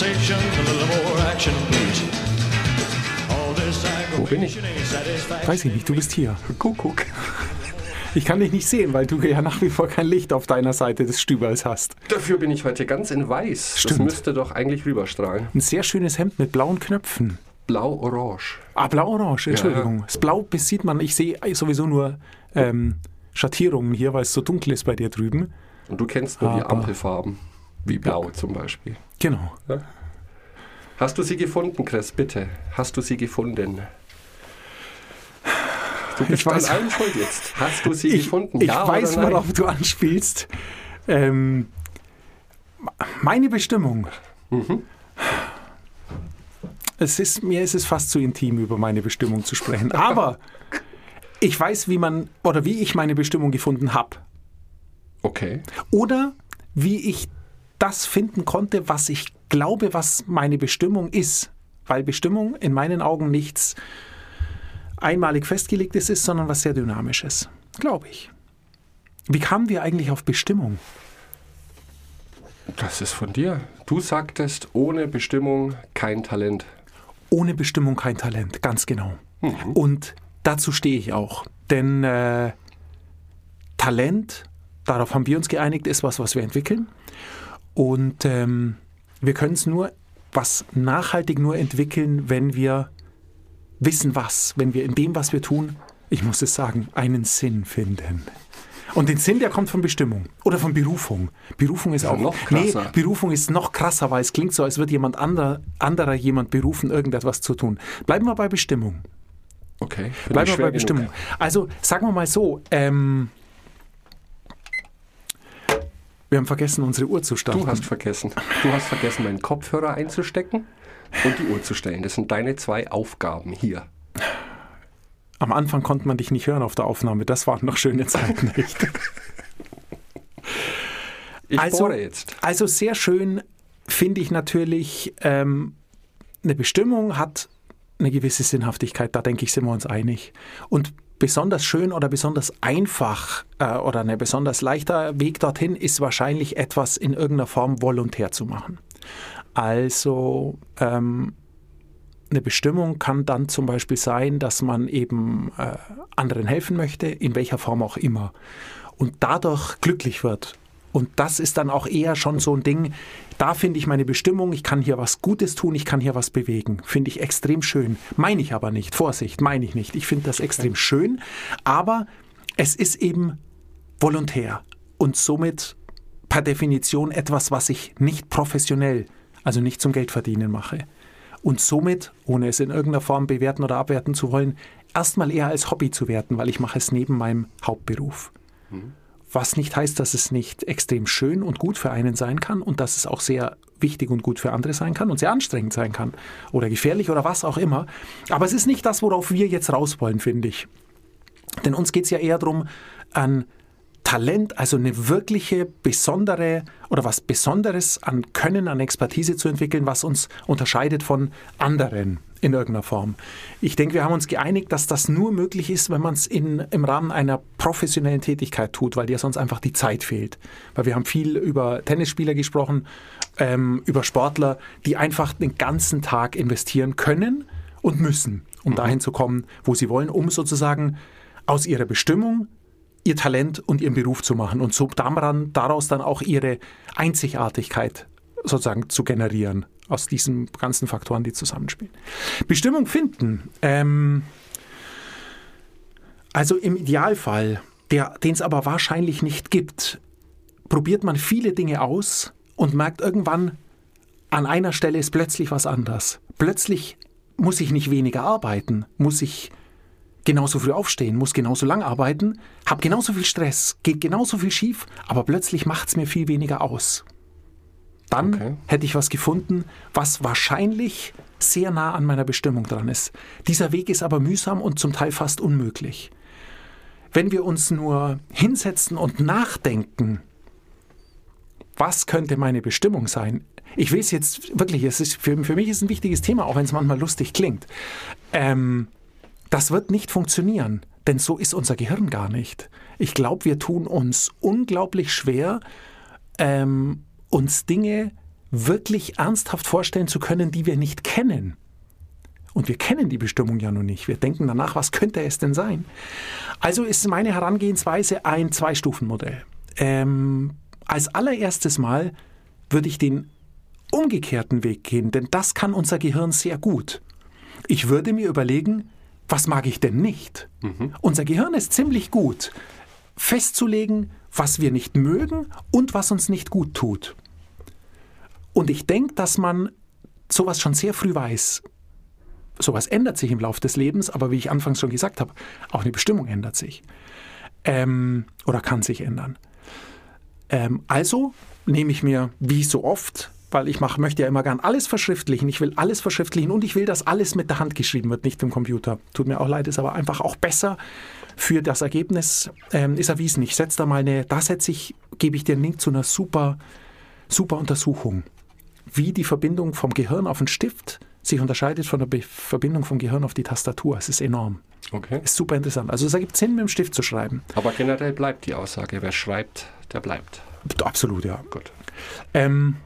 conversation, a little more action, please. Wo bin ich? Weiß ich nicht, du bist hier. Kuckuck. Ich kann dich nicht sehen, weil du ja nach wie vor kein Licht auf deiner Seite des Stübers hast. Dafür bin ich heute ganz in weiß. Stimmt. Das müsste doch eigentlich rüberstrahlen. Ein sehr schönes Hemd mit blauen Knöpfen. Blau-orange. Ah, blau-orange, Entschuldigung. Das Blau sieht man, ich sehe sowieso nur ähm, Schattierungen hier, weil es so dunkel ist bei dir drüben. Und du kennst nur die Aber- Ampelfarben. Wie blau zum Beispiel. Genau. Hast du sie gefunden, Chris? Bitte. Hast du sie gefunden? Du bist Ich weiß- an allem schuld jetzt. Hast du sie Ich, gefunden? ich ja weiß, oder nein? worauf du anspielst. Ähm, meine Bestimmung. Mhm. Es ist, mir ist es fast zu intim, über meine Bestimmung zu sprechen. Aber ich weiß, wie man oder wie ich meine Bestimmung gefunden habe. Okay. Oder wie ich das finden konnte, was ich glaube, was meine Bestimmung ist. Weil Bestimmung in meinen Augen nichts einmalig festgelegtes ist, sondern was sehr Dynamisches. Glaube ich. Wie kamen wir eigentlich auf Bestimmung? Das ist von dir. Du sagtest, ohne Bestimmung kein Talent. Ohne Bestimmung kein Talent, ganz genau. Und dazu stehe ich auch. Denn äh, Talent, darauf haben wir uns geeinigt, ist was, was wir entwickeln. Und ähm, wir können es nur, was nachhaltig nur entwickeln, wenn wir wissen was, wenn wir in dem, was wir tun, ich muss es sagen, einen Sinn finden. Und den Sinn, der kommt von Bestimmung oder von Berufung. Berufung ist Ja, auch noch Nee, krasser. Berufung ist noch krasser, weil es klingt so, als würde jemand anderer, anderer jemand berufen, irgendetwas zu tun. Bleiben wir bei Bestimmung. Okay. Bleiben wir bei genug. Bestimmung. Also sagen wir mal so, ähm, wir haben vergessen, unsere Uhr zu starten. Du hast vergessen. Du hast vergessen, meinen Kopfhörer einzustecken und die Uhr zu stellen. Das sind deine zwei Aufgaben hier. Am Anfang konnte man dich nicht hören auf der Aufnahme. Das waren noch schöne Zeiten, nicht? Ich Also- jetzt. Also sehr schön finde ich natürlich, ähm, eine Bestimmung hat eine gewisse Sinnhaftigkeit, da denke ich, sind wir uns einig. Und besonders schön oder besonders einfach äh, oder ein besonders leichter Weg dorthin ist wahrscheinlich etwas in irgendeiner Form volontär zu machen. Also ähm, eine Bestimmung kann dann zum Beispiel sein, dass man eben äh, anderen helfen möchte, in welcher Form auch immer. Und dadurch glücklich wird. Und das ist dann auch eher schon so ein Ding, da finde ich meine Bestimmung, ich kann hier was Gutes tun, ich kann hier was bewegen. Finde ich extrem schön. Meine ich aber nicht. Vorsicht, meine ich nicht. Ich finde das extrem schön, aber es ist eben volontär und somit per Definition etwas, was ich nicht professionell, also nicht zum Geldverdienen mache. Und somit, ohne es in irgendeiner Form bewerten oder abwerten zu wollen, erstmal eher als Hobby zu werten, weil ich mache es neben meinem Hauptberuf. Was nicht heißt, dass es nicht extrem schön und gut für einen sein kann und dass es auch sehr wichtig und gut für andere sein kann und sehr anstrengend sein kann oder gefährlich oder was auch immer. Aber es ist nicht das, worauf wir jetzt raus wollen, finde ich. Denn uns geht es ja eher darum, ein Talent, also eine wirkliche, besondere oder was Besonderes an Können, an Expertise zu entwickeln, was uns unterscheidet von anderen in irgendeiner Form. Ich denke, wir haben uns geeinigt, dass das nur möglich ist, wenn man es im Rahmen einer professionellen Tätigkeit tut, weil dir sonst einfach die Zeit fehlt. Weil wir haben viel über Tennisspieler gesprochen, ähm, über Sportler, die einfach den ganzen Tag investieren können und müssen, um dahin zu kommen, wo sie wollen, um sozusagen aus ihrer Bestimmung ihr Talent und ihren Beruf zu machen und so daran, daraus dann auch ihre Einzigartigkeit sozusagen zu generieren aus diesen ganzen Faktoren, die zusammenspielen. Bestimmung finden. Ähm, also im Idealfall, den es aber wahrscheinlich nicht gibt, probiert man viele Dinge aus und merkt irgendwann, an einer Stelle ist plötzlich was anders. Plötzlich muss ich nicht weniger arbeiten, muss ich genauso früh aufstehen, muss genauso lang arbeiten, habe genauso viel Stress, geht genauso viel schief, aber plötzlich macht es mir viel weniger aus. Dann Okay. hätte ich was gefunden, was wahrscheinlich sehr nah an meiner Bestimmung dran ist. Dieser Weg ist aber mühsam und zum Teil fast unmöglich. Wenn wir uns nur hinsetzen und nachdenken, was könnte meine Bestimmung sein? Ich will es jetzt wirklich, es ist für, für mich ist es ein wichtiges Thema, auch wenn es manchmal lustig klingt. Ähm, das wird nicht funktionieren, denn so ist unser Gehirn gar nicht. Ich glaube, wir tun uns unglaublich schwer, ähm, uns Dinge wirklich ernsthaft vorstellen zu können, die wir nicht kennen. Und wir kennen die Bestimmung ja noch nicht. Wir denken danach, was könnte es denn sein? Also ist meine Herangehensweise ein Zwei-Stufen-Modell. Ähm, als allererstes Mal würde ich den umgekehrten Weg gehen, denn das kann unser Gehirn sehr gut. Ich würde mir überlegen, was mag ich denn nicht? Unser Gehirn ist ziemlich gut, festzulegen, was wir nicht mögen und was uns nicht gut tut. Und ich denke, dass man sowas schon sehr früh weiß. Sowas ändert sich im Laufe des Lebens, aber wie ich anfangs schon gesagt habe, auch eine Bestimmung ändert sich. Ähm, oder kann sich ändern. Ähm, also nehme ich mir, wie so oft, weil ich mach, möchte ja immer gern alles verschriftlichen. Ich will alles verschriftlichen und ich will, dass alles mit der Hand geschrieben wird, nicht im Computer. Tut mir auch leid, ist aber einfach auch besser für das Ergebnis. Ähm, ist erwiesen. Ich setze da mal eine, da setze ich, gebe ich dir einen Link zu einer super, super Untersuchung, wie die Verbindung vom Gehirn auf den Stift sich unterscheidet von der Be Verbindung vom Gehirn auf die Tastatur. Es ist enorm. Okay. Ist super interessant. Also es ergibt Sinn, mit dem Stift zu schreiben. Aber generell bleibt die Aussage, wer schreibt, der bleibt. Absolut, ja. Gut. Ähm,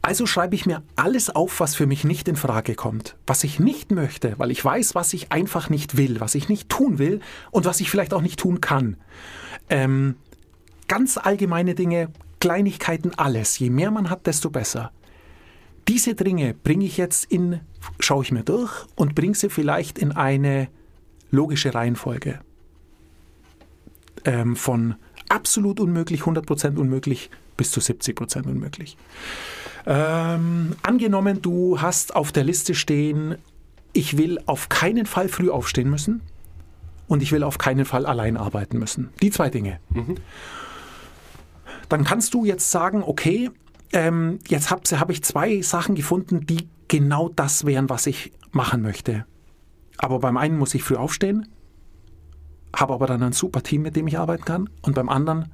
also schreibe ich mir alles auf, was für mich nicht in Frage kommt, was ich nicht möchte, weil ich weiß, was ich einfach nicht will, was ich nicht tun will und was ich vielleicht auch nicht tun kann. Ähm, ganz allgemeine Dinge, Kleinigkeiten, alles. Je mehr man hat, desto besser. Diese Dinge bringe ich jetzt in, schaue ich mir durch und bringe sie vielleicht in eine logische Reihenfolge. Ähm, von absolut unmöglich, 100% unmöglich bis zu 70% unmöglich. Ähm, angenommen, du hast auf der Liste stehen, ich will auf keinen Fall früh aufstehen müssen und ich will auf keinen Fall allein arbeiten müssen. Die zwei Dinge. Dann kannst du jetzt sagen, okay, ähm, jetzt habe hab ich zwei Sachen gefunden, die genau das wären, was ich machen möchte. Aber beim einen muss ich früh aufstehen, habe aber dann ein super Team, mit dem ich arbeiten kann. Und beim anderen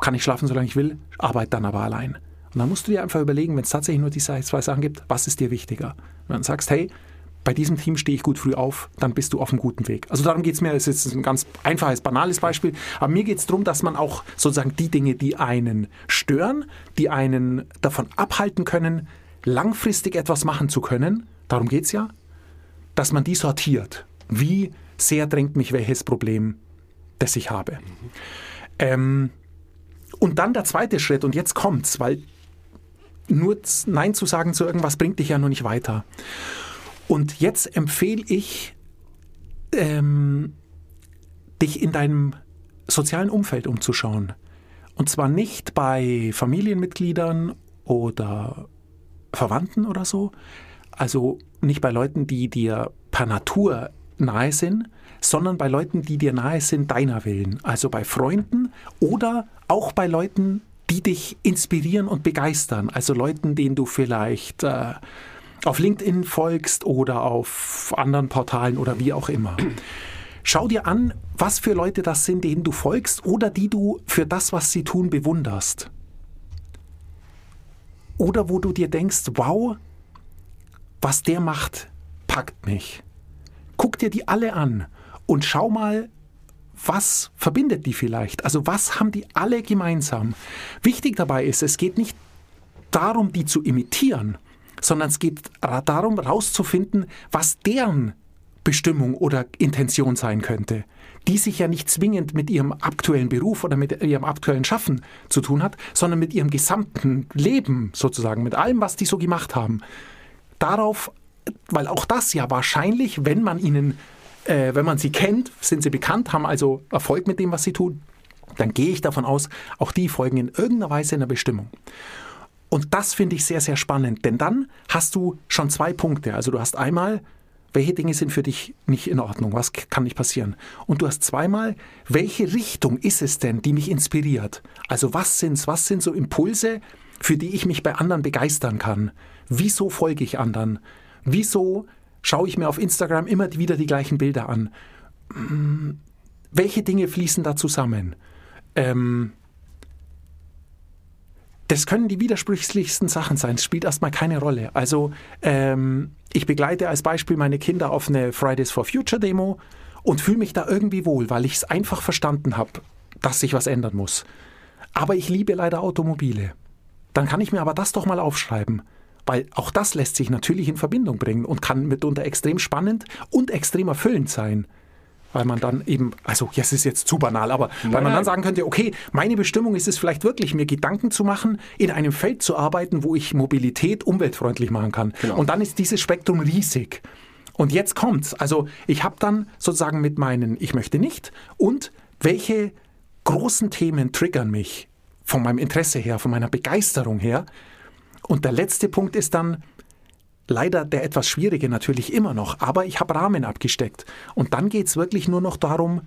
kann ich schlafen, solange ich will, arbeite dann aber allein. Und dann musst du dir einfach überlegen, wenn es tatsächlich nur diese zwei Sachen gibt, was ist dir wichtiger? Und dann sagst, hey, bei diesem Team stehe ich gut früh auf, dann bist du auf einem guten Weg. Also darum geht es mir, das ist jetzt ein ganz einfaches, banales Beispiel, aber mir geht es darum, dass man auch sozusagen die Dinge, die einen stören, die einen davon abhalten können, langfristig etwas machen zu können, darum geht es ja, dass man die sortiert. Wie sehr drängt mich welches Problem, das ich habe. Ähm, und dann der zweite Schritt, und jetzt kommt's, weil nur Nein zu sagen zu irgendwas bringt dich ja noch nicht weiter. Und jetzt empfehle ich, ähm, dich in deinem sozialen Umfeld umzuschauen. Und zwar nicht bei Familienmitgliedern oder Verwandten oder so, also nicht bei Leuten, die dir per Natur nahe sind, sondern bei Leuten, die dir nahe sind, deiner Willen. Also bei Freunden oder auch bei Leuten, die dich inspirieren und begeistern. Also Leuten, denen du vielleicht äh, auf LinkedIn folgst oder auf anderen Portalen oder wie auch immer. Schau dir an, was für Leute das sind, denen du folgst oder die du für das, was sie tun, bewunderst. Oder wo du dir denkst, wow, was der macht, packt mich. Guck dir die alle an und schau mal, was verbindet die vielleicht? Also was haben die alle gemeinsam? Wichtig dabei ist, es geht nicht darum, die zu imitieren, sondern es geht darum, herauszufinden, was deren Bestimmung oder Intention sein könnte, die sich ja nicht zwingend mit ihrem aktuellen Beruf oder mit ihrem aktuellen Schaffen zu tun hat, sondern mit ihrem gesamten Leben sozusagen, mit allem, was die so gemacht haben. Darauf, weil auch das ja wahrscheinlich, wenn man ihnen, äh, wenn man sie kennt, sind sie bekannt, haben also Erfolg mit dem, was sie tun, dann gehe ich davon aus, auch die folgen in irgendeiner Weise einer Bestimmung. Und das finde ich sehr, sehr spannend, denn dann hast du schon zwei Punkte. Also du hast einmal, welche Dinge sind für dich nicht in Ordnung, was kann nicht passieren. Und du hast zweimal, welche Richtung ist es denn, die mich inspiriert? Also was sind's, was sind so Impulse, für die ich mich bei anderen begeistern kann? Wieso folge ich anderen? Wieso schaue ich mir auf Instagram immer wieder die gleichen Bilder an? Hm, Welche Dinge fließen da zusammen? Ähm, das können die widersprüchlichsten Sachen sein. Es spielt erstmal keine Rolle. Also ähm, ich begleite als Beispiel meine Kinder auf eine Fridays for Future Demo und fühle mich da irgendwie wohl, weil ich es einfach verstanden habe, dass sich was ändern muss. Aber ich liebe leider Automobile. dann kann ich mir aber das doch mal aufschreiben. Weil auch das lässt sich natürlich in Verbindung bringen und kann mitunter extrem spannend und extrem erfüllend sein. Weil man dann eben, also ja, es ist jetzt zu banal, aber weil man Nein. dann sagen könnte, okay, meine Bestimmung ist es vielleicht wirklich, mir Gedanken zu machen, in einem Feld zu arbeiten, wo ich Mobilität umweltfreundlich machen kann. Genau. Und dann ist dieses Spektrum riesig. Und jetzt kommt's. Also ich habe dann sozusagen mit meinen Ich möchte nicht und welche großen Themen triggern mich von meinem Interesse her, von meiner Begeisterung her. Und der letzte Punkt ist dann leider der etwas schwierige natürlich immer noch, aber ich habe Rahmen abgesteckt. Und dann geht es wirklich nur noch darum,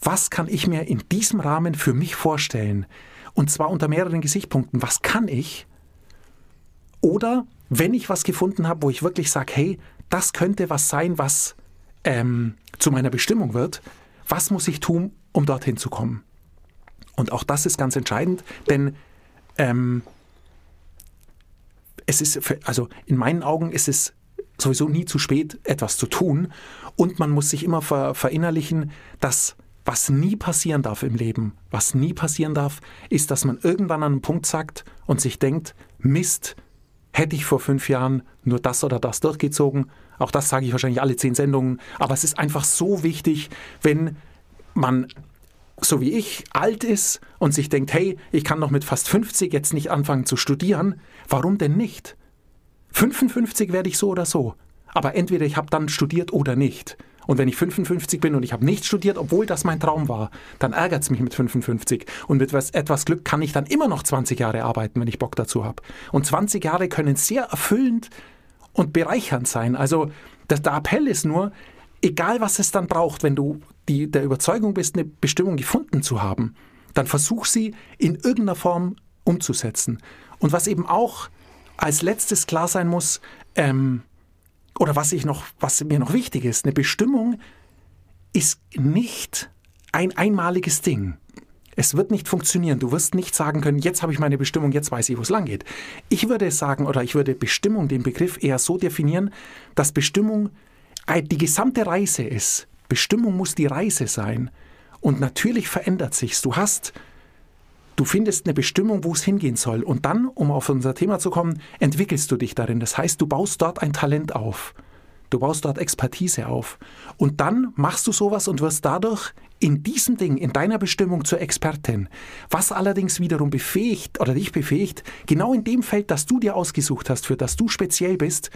was kann ich mir in diesem Rahmen für mich vorstellen? Und zwar unter mehreren Gesichtspunkten. Was kann ich? Oder wenn ich was gefunden habe, wo ich wirklich sage, hey, das könnte was sein, was ähm, zu meiner Bestimmung wird, was muss ich tun, um dorthin zu kommen? Und auch das ist ganz entscheidend, denn ähm, es ist, für, also in meinen Augen ist es sowieso nie zu spät, etwas zu tun. Und man muss sich immer ver, verinnerlichen, dass was nie passieren darf im Leben, was nie passieren darf, ist, dass man irgendwann an einen Punkt sagt und sich denkt, Mist, hätte ich vor fünf Jahren nur das oder das durchgezogen. Auch das sage ich wahrscheinlich alle zehn Sendungen. Aber es ist einfach so wichtig, wenn man so wie ich alt ist und sich denkt, hey, ich kann noch mit fast 50 jetzt nicht anfangen zu studieren, warum denn nicht? 55 werde ich so oder so. Aber entweder ich habe dann studiert oder nicht. Und wenn ich 55 bin und ich habe nicht studiert, obwohl das mein Traum war, dann ärgert es mich mit 55. Und mit etwas, Glück kann ich dann immer noch 20 Jahre arbeiten, wenn ich Bock dazu habe. Und 20 Jahre können sehr erfüllend und bereichernd sein. Also das, der Appell ist nur, egal was es dann braucht, wenn du die, der Überzeugung bist, eine Bestimmung gefunden zu haben, dann versuch sie in irgendeiner Form umzusetzen. Und was eben auch als letztes klar sein muss, ähm, oder was ich noch, was mir noch wichtig ist, eine Bestimmung ist nicht ein einmaliges Ding. Es wird nicht funktionieren. Du wirst nicht sagen können, jetzt habe ich meine Bestimmung, jetzt weiß ich, wo es lang geht. Ich würde sagen, oder ich würde Bestimmung, den Begriff eher so definieren, dass Bestimmung die gesamte Reise ist. Bestimmung muss die Reise sein. Und natürlich verändert sich's. Du hast, du findest eine Bestimmung, wo es hingehen soll. Und dann, um auf unser Thema zu kommen, entwickelst du dich darin. Das heißt, du baust dort ein Talent auf. Du baust dort Expertise auf. Und dann machst du sowas und wirst dadurch in diesem Ding, in deiner Bestimmung zur Expertin. Was allerdings wiederum befähigt oder dich befähigt, genau in dem Feld, das du dir ausgesucht hast, für das du speziell bist,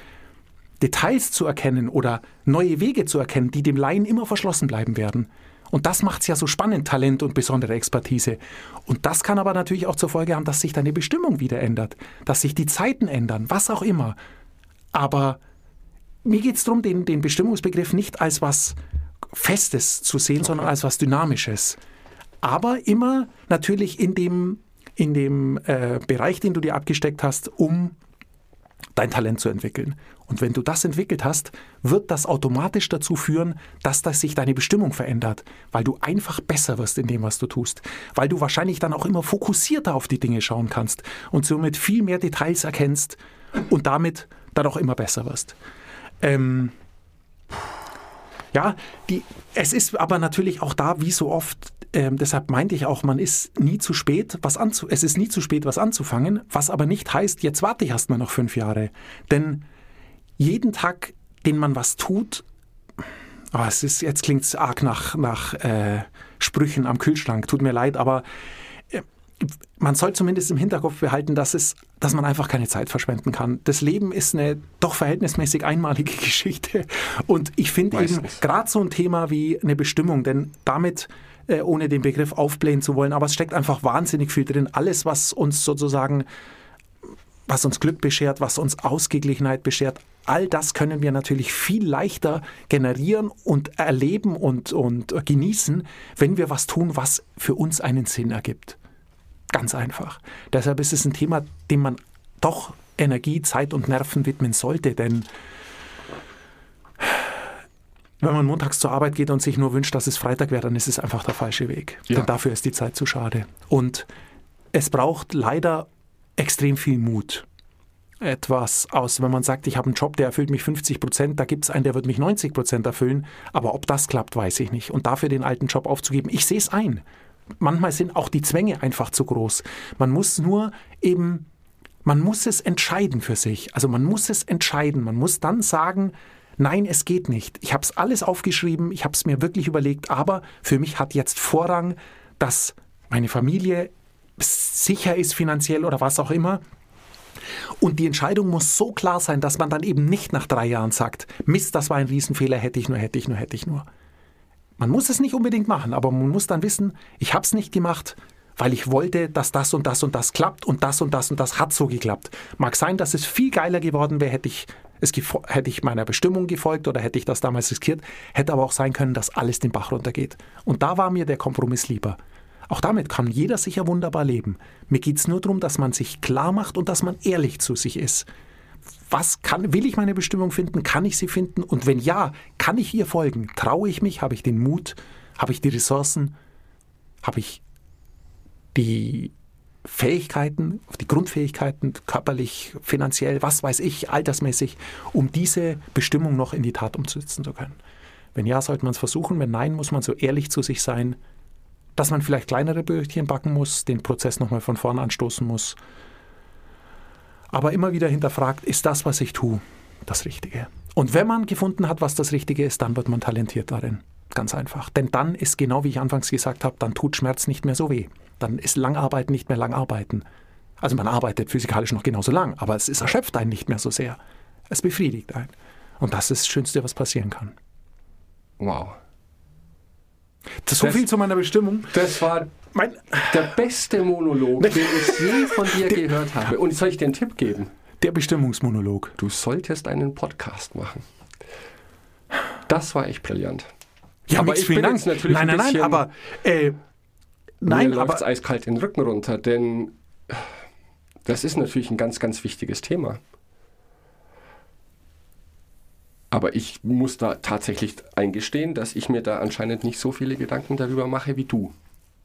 Details zu erkennen oder neue Wege zu erkennen, die dem Laien immer verschlossen bleiben werden. Und das macht es ja so spannend, Talent und besondere Expertise. Und das kann aber natürlich auch zur Folge haben, dass sich deine Bestimmung wieder ändert, dass sich die Zeiten ändern, was auch immer. Aber mir geht es darum, den, den Bestimmungsbegriff nicht als was Festes zu sehen, sondern als was Dynamisches. Aber immer natürlich in dem, in dem äh, Bereich, den du dir abgesteckt hast, um dein Talent zu entwickeln. Und wenn du das entwickelt hast, wird das automatisch dazu führen, dass das sich deine Bestimmung verändert, weil du einfach besser wirst in dem, was du tust, weil du wahrscheinlich dann auch immer fokussierter auf die Dinge schauen kannst und somit viel mehr Details erkennst und damit dann auch immer besser wirst. Ähm, ja, die, es ist aber natürlich auch da, wie so oft, ähm, deshalb meinte ich auch, man ist nie zu spät, was anzu es ist nie zu spät, was anzufangen, was aber nicht heißt, jetzt warte ich erst mal noch fünf Jahre. Denn jeden Tag, den man was tut, oh, es ist, jetzt klingt es arg nach, nach äh, Sprüchen am Kühlschrank, tut mir leid, aber äh, man soll zumindest im Hinterkopf behalten, dass, es, dass man einfach keine Zeit verschwenden kann. Das Leben ist eine doch verhältnismäßig einmalige Geschichte. Und ich finde eben gerade so ein Thema wie eine Bestimmung, denn damit, äh, ohne den Begriff aufblähen zu wollen, aber es steckt einfach wahnsinnig viel drin. Alles, was uns sozusagen, was uns Glück beschert, was uns Ausgeglichenheit beschert, all das können wir natürlich viel leichter generieren und erleben und, und genießen, wenn wir was tun, was für uns einen Sinn ergibt. Ganz einfach. Deshalb ist es ein Thema, dem man doch Energie, Zeit und Nerven widmen sollte, denn wenn man montags zur Arbeit geht und sich nur wünscht, dass es Freitag wäre, dann ist es einfach der falsche Weg. Ja. Denn dafür ist die Zeit zu schade. Und es braucht leider extrem viel Mut. Etwas aus, wenn man sagt, ich habe einen Job, der erfüllt mich 50 Prozent, da gibt es einen, der wird mich 90 Prozent erfüllen, aber ob das klappt, weiß ich nicht. Und dafür den alten Job aufzugeben, ich sehe es ein. manchmal sind auch die Zwänge einfach zu groß. Man muss nur eben, man muss es entscheiden für sich. Also man muss es entscheiden. Man muss dann sagen, nein, es geht nicht. Ich habe es alles aufgeschrieben, ich habe es mir wirklich überlegt, aber für mich hat jetzt Vorrang, dass meine Familie sicher ist finanziell oder was auch immer. Und die Entscheidung muss so klar sein, dass man dann eben nicht nach drei Jahren sagt, Mist, das war ein Riesenfehler, hätte ich nur, hätte ich nur, hätte ich nur. Man muss es nicht unbedingt machen, aber man muss dann wissen, ich habe es nicht gemacht, weil ich wollte, dass das und das und das klappt und das und das und das hat so geklappt. Mag sein, dass es viel geiler geworden wäre, hätte ich, es hätte ich meiner Bestimmung gefolgt oder hätte ich das damals riskiert, hätte aber auch sein können, dass alles den Bach runtergeht. Und da war mir der Kompromiss lieber. Auch damit kann jeder sicher wunderbar leben. Mir geht es nur darum, dass man sich klar macht und dass man ehrlich zu sich ist. Was kann, will ich meine Bestimmung finden? Kann ich sie finden? Und wenn ja, kann ich ihr folgen? Traue ich mich? Habe ich den Mut? Habe ich die Ressourcen? Habe ich die Fähigkeiten, die Grundfähigkeiten, körperlich, finanziell, was weiß ich, altersmäßig, um diese Bestimmung noch in die Tat umzusetzen zu können? Wenn ja, sollte man es versuchen. Wenn nein, muss man so ehrlich zu sich sein, dass man vielleicht kleinere Brötchen backen muss, den Prozess nochmal von vorn anstoßen muss. Aber immer wieder hinterfragt, ist das, was ich tue, das Richtige? Und wenn man gefunden hat, was das Richtige ist, dann wird man talentiert darin. Ganz einfach. Denn dann ist genau wie ich anfangs gesagt habe, dann tut Schmerz nicht mehr so weh. Dann ist Langarbeiten nicht mehr Langarbeiten. Also man arbeitet physikalisch noch genauso lang, aber es ist, erschöpft einen nicht mehr so sehr. Es befriedigt einen. Und das ist das Schönste, was passieren kann. Wow. So das, viel zu meiner Bestimmung. Das war mein, der beste Monolog, den ich je von dir gehört habe. Und soll ich dir einen Tipp geben? Der Bestimmungsmonolog. Du solltest einen Podcast machen. Das war echt brillant. Ja, aber ich bin Dank. jetzt natürlich nein, nein, ein nein, aber äh, nein, mir läuft eiskalt den Rücken runter, denn das ist natürlich ein ganz, ganz wichtiges Thema. Aber ich muss da tatsächlich eingestehen, dass ich mir da anscheinend nicht so viele Gedanken darüber mache wie du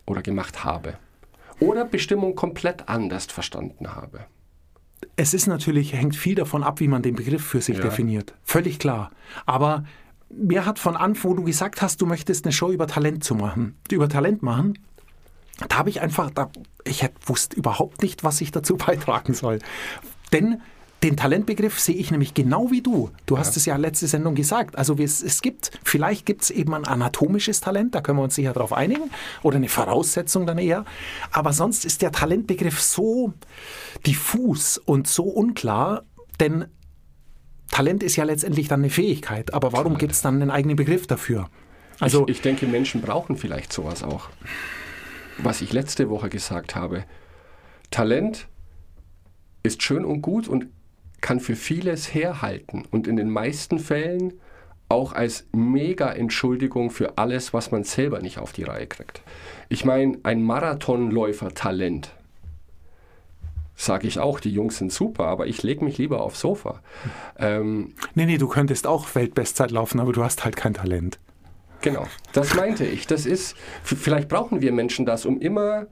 oder gemacht habe. Oder Bestimmung komplett anders verstanden habe. Es ist natürlich, hängt viel davon ab, wie man den Begriff für sich ja. definiert. Völlig klar. Aber mir hat von Anfang, wo du gesagt hast, du möchtest eine Show über Talent zu machen, über Talent machen, da habe ich einfach, da, ich wusste überhaupt nicht, was ich dazu beitragen soll. Denn den Talentbegriff sehe ich nämlich genau wie du. Du hast ja. es ja letzte Sendung gesagt. Also es, es gibt, vielleicht gibt es eben ein anatomisches Talent, da können wir uns sicher darauf einigen, oder eine Voraussetzung dann eher. Aber sonst ist der Talentbegriff so diffus und so unklar, denn Talent ist ja letztendlich dann eine Fähigkeit. Aber warum gibt es dann einen eigenen Begriff dafür? Also ich, ich denke, Menschen brauchen vielleicht sowas auch. Was ich letzte Woche gesagt habe. Talent ist schön und gut und kann für vieles herhalten und in den meisten Fällen auch als Mega-Entschuldigung für alles, was man selber nicht auf die Reihe kriegt. Ich meine, ein Marathonläufer-Talent, sage ich auch, die Jungs sind super, aber ich lege mich lieber aufs Sofa. Ähm, nee, nee, du könntest auch Weltbestzeit laufen, aber du hast halt kein Talent. Genau, das meinte ich. Das ist, vielleicht brauchen wir Menschen das, um immer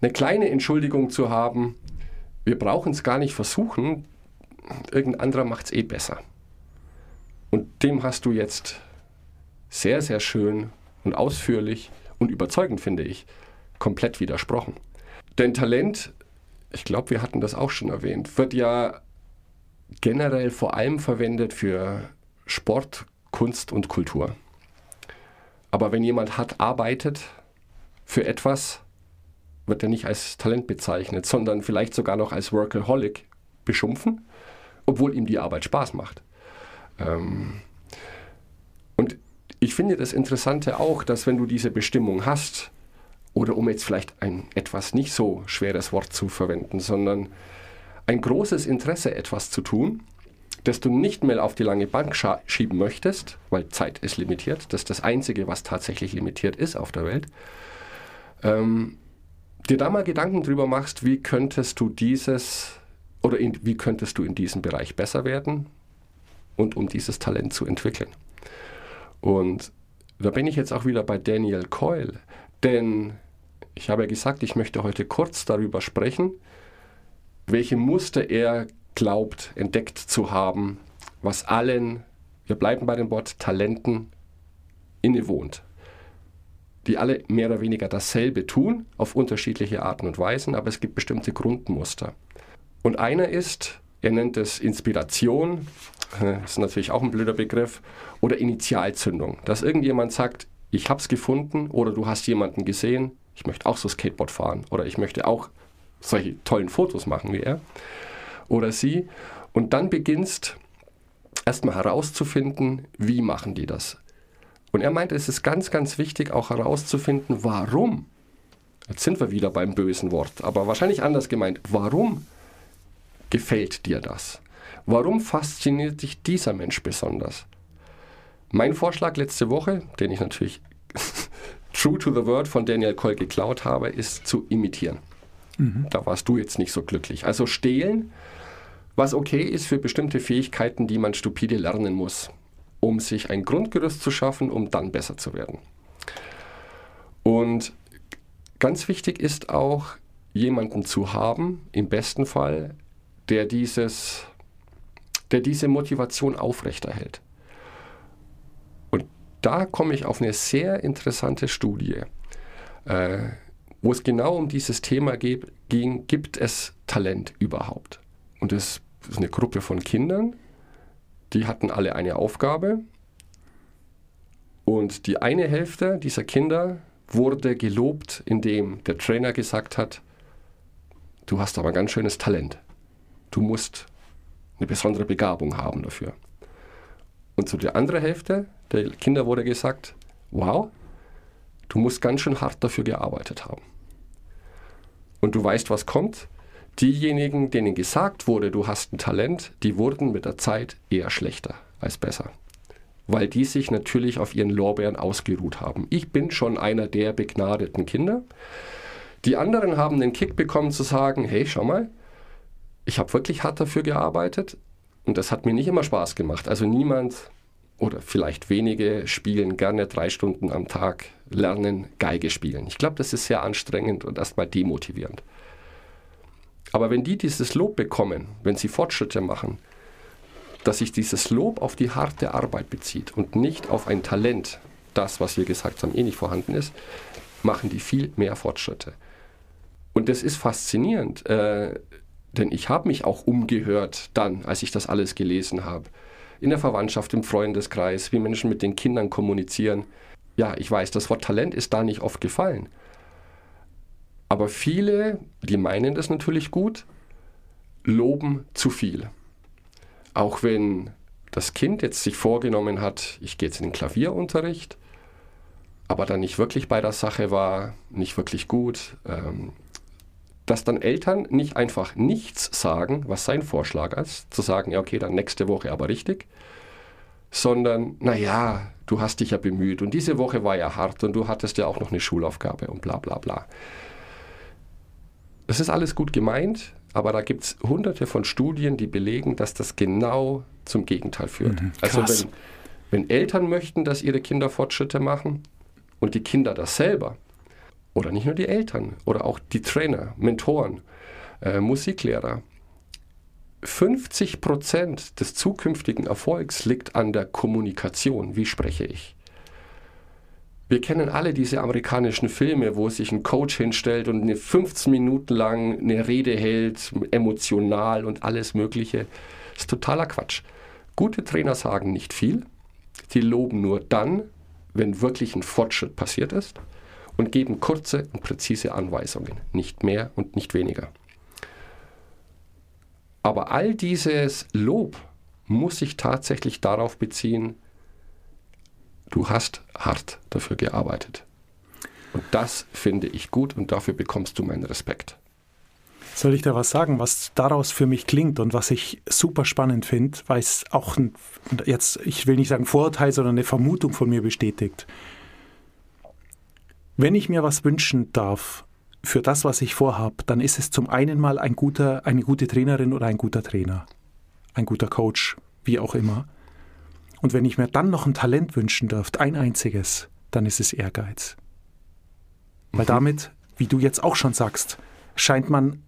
eine kleine Entschuldigung zu haben. Wir brauchen es gar nicht versuchen, irgendein anderer macht es eh besser. Und dem hast du jetzt sehr, sehr schön und ausführlich und überzeugend, finde ich, komplett widersprochen. Denn Talent, ich glaube, wir hatten das auch schon erwähnt, wird ja generell vor allem verwendet für Sport, Kunst und Kultur. Aber wenn jemand hart arbeitet für etwas, wird er nicht als Talent bezeichnet, sondern vielleicht sogar noch als Workaholic beschimpfen obwohl ihm die Arbeit Spaß macht. Ähm, und ich finde das Interessante auch, dass wenn du diese Bestimmung hast, oder um jetzt vielleicht ein etwas nicht so schweres Wort zu verwenden, sondern ein großes Interesse, etwas zu tun, das du nicht mehr auf die lange Bank schieben möchtest, weil Zeit ist limitiert, das ist das Einzige, was tatsächlich limitiert ist auf der Welt, ähm, dir da mal Gedanken drüber machst, wie könntest du dieses oder in, wie könntest du in diesem Bereich besser werden und um dieses Talent zu entwickeln. Und da bin ich jetzt auch wieder bei Daniel Coyle, denn ich habe ja gesagt, ich möchte heute kurz darüber sprechen, welche Muster er glaubt entdeckt zu haben, was allen, wir bleiben bei dem Wort Talenten, innewohnt. die alle mehr oder weniger dasselbe tun, auf unterschiedliche Arten und Weisen, aber es gibt bestimmte Grundmuster. Und einer ist, er nennt es Inspiration, das ist natürlich auch ein blöder Begriff, oder Initialzündung, dass irgendjemand sagt, ich habe es gefunden oder du hast jemanden gesehen, ich möchte auch so Skateboard fahren oder ich möchte auch solche tollen Fotos machen wie er oder sie. Und dann beginnst erstmal herauszufinden, wie machen die das. Und er meinte, es ist ganz, ganz wichtig auch herauszufinden, warum. Jetzt sind wir wieder beim bösen Wort, aber wahrscheinlich anders gemeint. Warum gefällt dir das? Warum fasziniert dich dieser Mensch besonders? Mein Vorschlag letzte Woche, den ich natürlich true to the word von Daniel Coll geklaut habe, ist zu imitieren. Mhm. Da warst du jetzt nicht so glücklich. Also stehlen, was okay ist für bestimmte Fähigkeiten, die man stupide lernen muss, um sich ein Grundgerüst zu schaffen, um dann besser zu werden. Und ganz wichtig ist auch, jemanden zu haben, im besten Fall, der dieses, der diese Motivation aufrechterhält. Und da komme ich auf eine sehr interessante Studie. Äh, wo es genau um dieses Thema ging, gibt es Talent überhaupt? Und es ist eine Gruppe von Kindern, die hatten alle eine Aufgabe. Und die eine Hälfte dieser Kinder wurde gelobt, indem der Trainer gesagt hat, du hast aber ein ganz schönes Talent. Du musst eine besondere Begabung haben dafür. Und zu der anderen Hälfte der Kinder wurde gesagt, wow, du musst ganz schön hart dafür gearbeitet haben. Und du weißt, was kommt. Diejenigen, denen gesagt wurde, du hast ein Talent, die wurden mit der Zeit eher schlechter als besser. Weil die sich natürlich auf ihren Lorbeeren ausgeruht haben. Ich bin schon einer der begnadeten Kinder. Die anderen haben den Kick bekommen zu sagen, hey, schau mal, ich habe wirklich hart dafür gearbeitet und das hat mir nicht immer Spaß gemacht. Also niemand oder vielleicht wenige spielen gerne drei Stunden am Tag, lernen Geige spielen. Ich glaube, das ist sehr anstrengend und erstmal demotivierend. Aber wenn die dieses Lob bekommen, wenn sie Fortschritte machen, dass sich dieses Lob auf die harte Arbeit bezieht und nicht auf ein Talent, das, was wir gesagt haben, eh nicht vorhanden ist, machen die viel mehr Fortschritte. Und das ist faszinierend, äh, denn ich habe mich auch umgehört dann, als ich das alles gelesen habe in der Verwandtschaft, im Freundeskreis, wie Menschen mit den Kindern kommunizieren. Ja, ich weiß, das Wort Talent ist da nicht oft gefallen. Aber viele, die meinen das natürlich gut, loben zu viel. Auch wenn das Kind jetzt sich vorgenommen hat, ich gehe jetzt in den Klavierunterricht, aber dann nicht wirklich bei der Sache war, nicht wirklich gut, ähm, dass dann Eltern nicht einfach nichts sagen, was sein Vorschlag ist, zu sagen, ja, okay, dann nächste Woche aber richtig, sondern, naja, du hast dich ja bemüht und diese Woche war ja hart und du hattest ja auch noch eine Schulaufgabe und bla bla bla. Das ist alles gut gemeint, aber da gibt es hunderte von Studien, die belegen, dass das genau zum Gegenteil führt. Mhm, also wenn, wenn Eltern möchten, dass ihre Kinder Fortschritte machen und die Kinder das selber, oder nicht nur die Eltern oder auch die Trainer, Mentoren, äh, Musiklehrer. 50 Prozent des zukünftigen Erfolgs liegt an der Kommunikation. Wie spreche ich? Wir kennen alle diese amerikanischen Filme, wo sich ein Coach hinstellt und eine 15 Minuten lang eine Rede hält, emotional und alles Mögliche. Das ist totaler Quatsch. Gute Trainer sagen nicht viel. Die loben nur dann, wenn wirklich ein Fortschritt passiert ist und geben kurze und präzise Anweisungen, nicht mehr und nicht weniger. Aber all dieses Lob muss sich tatsächlich darauf beziehen, du hast hart dafür gearbeitet. Und das finde ich gut und dafür bekommst du meinen Respekt. Soll ich da was sagen, was daraus für mich klingt und was ich super spannend finde, weil es auch ein, jetzt, ich will nicht sagen Vorurteil, sondern eine Vermutung von mir bestätigt. Wenn ich mir was wünschen darf für das, was ich vorhabe, dann ist es zum einen mal ein guter, eine gute Trainerin oder ein guter Trainer, ein guter Coach, wie auch immer. Und wenn ich mir dann noch ein Talent wünschen darf, ein einziges, dann ist es Ehrgeiz. Weil mhm. damit, wie du jetzt auch schon sagst, scheint man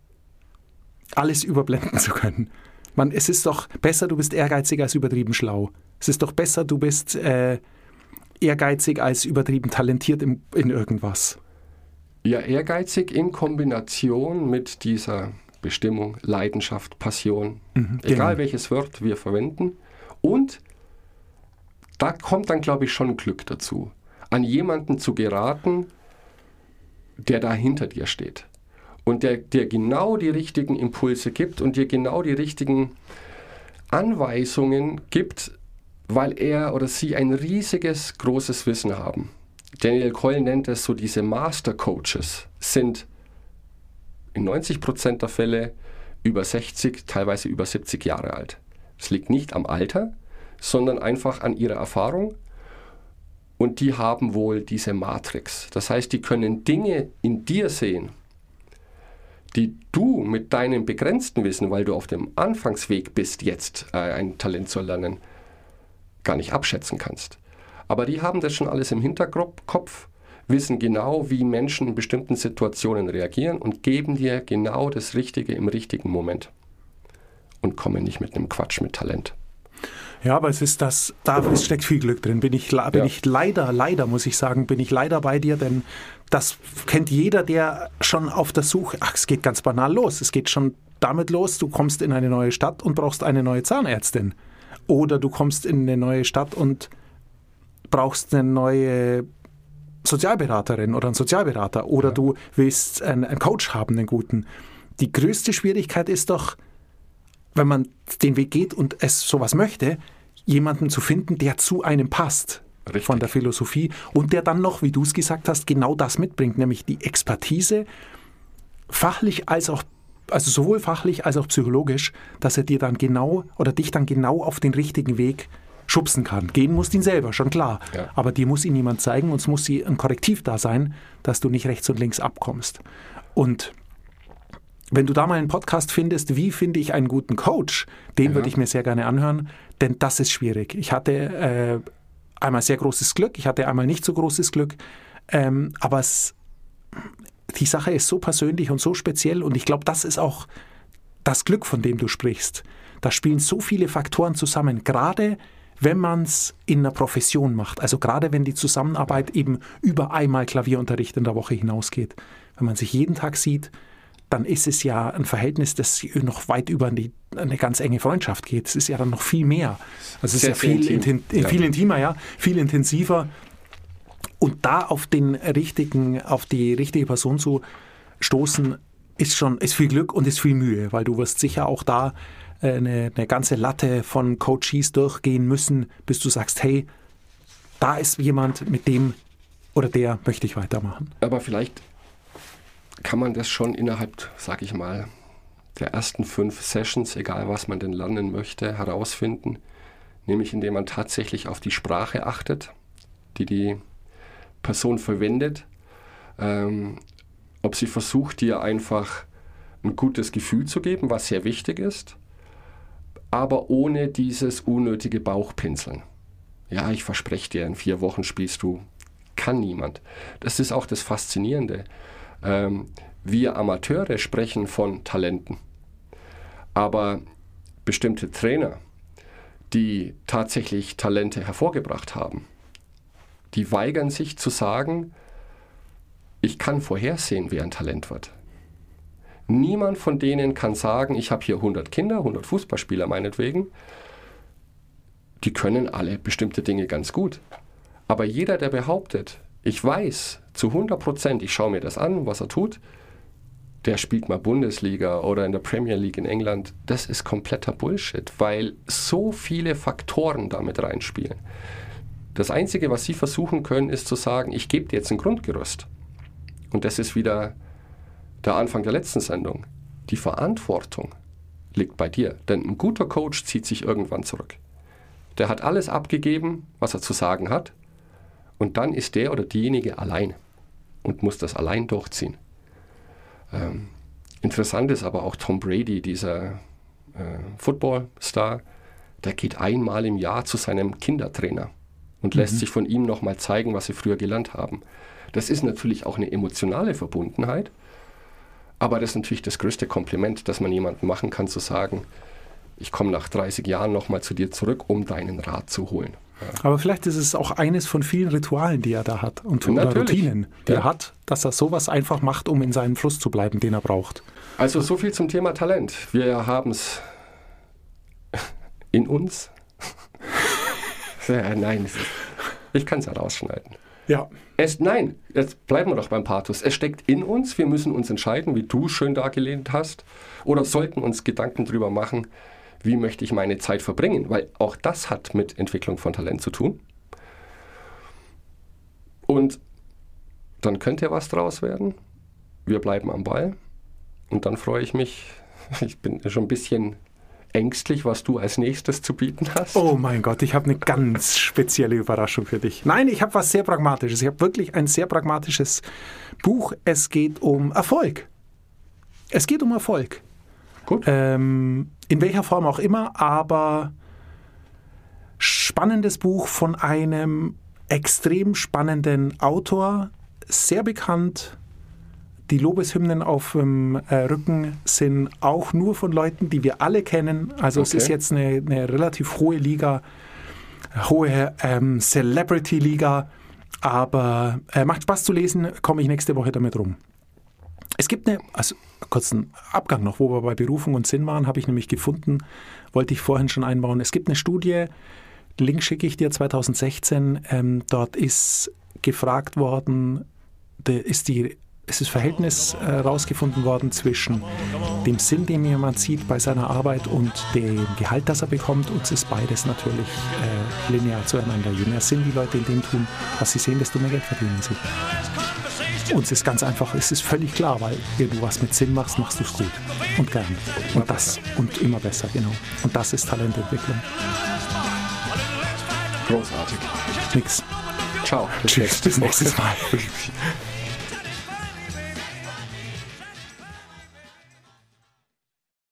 alles überblenden zu können. Man, es ist doch besser, du bist ehrgeizig als übertrieben schlau. Es ist doch besser, du bist äh, ehrgeizig als übertrieben talentiert in, in irgendwas. Ja, ehrgeizig in Kombination mit dieser Bestimmung, Leidenschaft, Passion, Mhm, egal genau. welches Wort wir verwenden. Und da kommt dann, glaube ich, schon Glück dazu, an jemanden zu geraten, der da hinter dir steht und der dir genau die richtigen Impulse gibt und dir genau die richtigen Anweisungen gibt, weil er oder sie ein riesiges, großes Wissen haben. Daniel Coyle nennt es so, diese Master Coaches sind in 90 Prozent der Fälle über 60, teilweise über 70 Jahre alt. Es liegt nicht am Alter, sondern einfach an ihrer Erfahrung. Und die haben wohl diese Matrix. Das heißt, die können Dinge in dir sehen, die du mit deinem begrenzten Wissen, weil du auf dem Anfangsweg bist, jetzt äh, ein Talent zu erlernen, gar nicht abschätzen kannst. Aber die haben das schon alles im Hinterkopf, wissen genau, wie Menschen in bestimmten Situationen reagieren und geben dir genau das Richtige im richtigen Moment. Und kommen nicht mit einem Quatsch mit Talent. Ja, aber es ist das, da steckt viel Glück drin. Bin ich, bin Ja. ich leider, leider, muss ich sagen, bin ich leider bei dir, denn das kennt jeder, der schon auf der Suche, ach, es geht ganz banal los. Es geht schon damit los, du kommst in eine neue Stadt und brauchst eine neue Zahnärztin. Oder du kommst in eine neue Stadt und brauchst eine neue Sozialberaterin oder einen Sozialberater. Oder du willst einen, einen Coach haben, einen guten. Die größte Schwierigkeit ist doch, wenn man den Weg geht und es sowas möchte, jemanden zu finden, der zu einem passt Richtig. von der Philosophie und der dann noch, wie du es gesagt hast, genau das mitbringt, nämlich die Expertise, fachlich als auch, also sowohl fachlich als auch psychologisch, dass er dir dann genau oder dich dann genau auf den richtigen Weg schubsen kann. Gehen musst ihn selber, schon klar. Ja. Aber dir muss ihn jemand zeigen und es muss sie ein Korrektiv da sein, dass du nicht rechts und links abkommst. Und wenn du da mal einen Podcast findest, wie finde ich einen guten Coach, den würde ich mir sehr gerne anhören, denn das ist schwierig. Ich hatte äh, einmal sehr großes Glück, ich hatte einmal nicht so großes Glück, ähm, aber es, die Sache ist so persönlich und so speziell und ich glaube, das ist auch das Glück, von dem du sprichst. Da spielen so viele Faktoren zusammen, gerade wenn man es in einer Profession macht, also gerade wenn die Zusammenarbeit eben über einmal Klavierunterricht in der Woche hinausgeht. Wenn man sich jeden Tag sieht, dann ist es ja ein Verhältnis, das noch weit über die, eine ganz enge Freundschaft geht. Es ist ja dann noch viel mehr. Also es ist ja viel, intim. viel intimer, ja, viel intensiver. Und da auf den richtigen, auf die richtige Person zu stoßen, ist schon, ist viel Glück und ist viel Mühe, weil du wirst sicher auch da äh, eine, eine ganze Latte von Coaches durchgehen müssen, bis du sagst, hey, da ist jemand, mit dem oder der möchte ich weitermachen. Aber vielleicht kann man das schon innerhalb, sag ich mal, der ersten fünf Sessions, egal was man denn lernen möchte, herausfinden. Nämlich indem man tatsächlich auf die Sprache achtet, die die Person verwendet. Ähm, ob sie versucht, dir einfach ein gutes Gefühl zu geben, was sehr wichtig ist, aber ohne dieses unnötige Bauchpinseln. Ja, ich verspreche dir, in vier Wochen spielst du. Kann niemand. Das ist auch das Faszinierende. Ähm, wir Amateure sprechen von Talenten. Aber bestimmte Trainer, die tatsächlich Talente hervorgebracht haben, die weigern sich zu sagen, ich kann vorhersehen, wer ein Talent wird. Niemand von denen kann sagen, ich habe hier 100 Kinder, 100 Fußballspieler meinetwegen, die können alle bestimmte Dinge ganz gut. Aber jeder, der behauptet, ich weiß zu 100 Prozent, ich schaue mir das an, was er tut, der spielt mal Bundesliga oder in der Premier League in England, das ist kompletter Bullshit, weil so viele Faktoren damit reinspielen. Das Einzige, was Sie versuchen können, ist zu sagen, ich gebe dir jetzt ein Grundgerüst. Und das ist wieder der Anfang der letzten Sendung. Die Verantwortung liegt bei dir, denn ein guter Coach zieht sich irgendwann zurück. Der hat alles abgegeben, was er zu sagen hat, und dann ist der oder diejenige allein und muss das allein durchziehen. Ähm, interessant ist aber auch Tom Brady, dieser äh, Footballstar, der geht einmal im Jahr zu seinem Kindertrainer und lässt sich von ihm nochmal zeigen, was sie früher gelernt haben. Das ist natürlich auch eine emotionale Verbundenheit, aber das ist natürlich das größte Kompliment, das man jemandem machen kann, zu sagen, ich komme nach 30 Jahren nochmal zu dir zurück, um deinen Rat zu holen. Aber vielleicht ist es auch eines von vielen Ritualen, die er da hat und Natürlich. Routinen, die Ja. er hat, dass er sowas einfach macht, um in seinem Fluss zu bleiben, den er braucht. Also so viel zum Thema Talent. Wir haben es in uns. Ja, nein, ist- ich kann es ja rausschneiden. Ja. Es, nein, jetzt bleiben wir doch beim Pathos. Es steckt in uns. Wir müssen uns entscheiden, wie du schön dargelegt hast, oder sollten uns Gedanken drüber machen, wie möchte ich meine Zeit verbringen, weil auch das hat mit Entwicklung von Talent zu tun. Und dann könnte ja was draus werden. Wir bleiben am Ball. Und dann freue ich mich. Ich bin schon ein bisschen ängstlich, was du als nächstes zu bieten hast. Oh mein Gott, ich habe eine ganz spezielle Überraschung für dich. Nein, ich habe was sehr Pragmatisches. Ich habe wirklich ein sehr pragmatisches Buch. Es geht um Erfolg. Es geht um Erfolg. Gut. Ähm, in welcher Form auch immer, aber spannendes Buch von einem extrem spannenden Autor, sehr bekannt. Die Lobeshymnen auf dem äh, Rücken sind auch nur von Leuten, die wir alle kennen. Also es Okay. ist jetzt eine, eine relativ hohe Liga, hohe ähm, Celebrity-Liga, aber äh, macht Spaß zu lesen, komme ich nächste Woche damit rum. Es gibt eine, also kurzen Abgang noch, wo wir bei Berufung und Sinn waren, habe ich nämlich gefunden, wollte ich vorhin schon einbauen. Es gibt eine Studie, Link schicke ich dir 2016, ähm, dort ist gefragt worden, de, ist die, ist das Verhältnis äh, rausgefunden worden zwischen dem Sinn, den jemand sieht bei seiner Arbeit und dem Gehalt, das er bekommt. Und es ist beides natürlich äh, linear zueinander. Je mehr Sinn die Leute in dem tun, was sie sehen, desto mehr Geld verdienen sie. Und es ist ganz einfach, es ist völlig klar, weil wenn du was mit Sinn machst, machst du es gut und gern. Und das und immer besser, genau. Und das ist Talententwicklung. Großartig. Nix. Ciao. Tschüss, bis nächstes Mal.